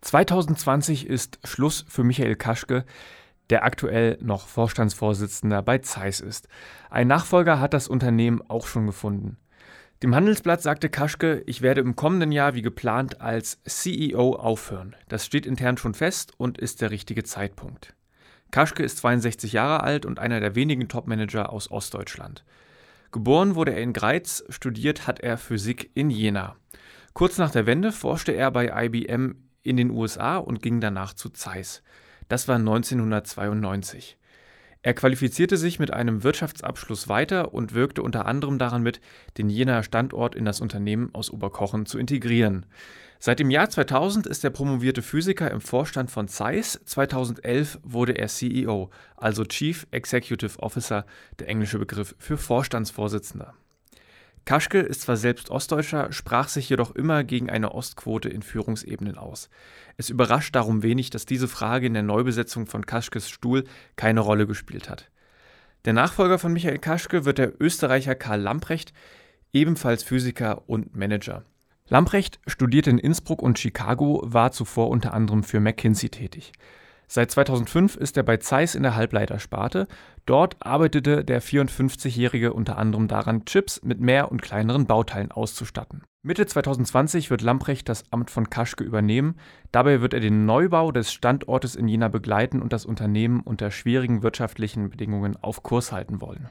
2020 ist Schluss für Michael Kaschke, der aktuell noch Vorstandsvorsitzender bei Zeiss ist. Ein Nachfolger hat das Unternehmen auch schon gefunden. Dem Handelsblatt sagte Kaschke, ich werde im kommenden Jahr wie geplant als CEO aufhören. Das steht intern schon fest und ist der richtige Zeitpunkt. Kaschke ist 62 Jahre alt und einer der wenigen Topmanager aus Ostdeutschland. Geboren wurde er in Greiz, studiert hat er Physik in Jena. Kurz nach der Wende forschte er bei IBM in den USA und ging danach zu Zeiss. Das war 1992. Er qualifizierte sich mit einem Wirtschaftsabschluss weiter und wirkte unter anderem daran mit, den Jenaer Standort in das Unternehmen aus Oberkochen zu integrieren. Seit dem Jahr 2000 ist er promovierte Physiker im Vorstand von Zeiss. 2011 wurde er CEO, also Chief Executive Officer, der englische Begriff für Vorstandsvorsitzender. Kaschke ist zwar selbst Ostdeutscher, sprach sich jedoch immer gegen eine Ostquote in Führungsebenen aus. Es überrascht darum wenig, dass diese Frage in der Neubesetzung von Kaschkes Stuhl keine Rolle gespielt hat. Der Nachfolger von Michael Kaschke wird der Österreicher Karl Lamprecht, ebenfalls Physiker und Manager. Lamprecht studierte in Innsbruck und Chicago, war zuvor unter anderem für McKinsey tätig. Seit 2005 ist er bei Zeiss in der Halbleitersparte. Dort arbeitete der 54-Jährige unter anderem daran, Chips mit mehr und kleineren Bauteilen auszustatten. Mitte 2020 wird Lamprecht das Amt von Kaschke übernehmen. Dabei wird er den Neubau des Standortes in Jena begleiten und das Unternehmen unter schwierigen wirtschaftlichen Bedingungen auf Kurs halten wollen.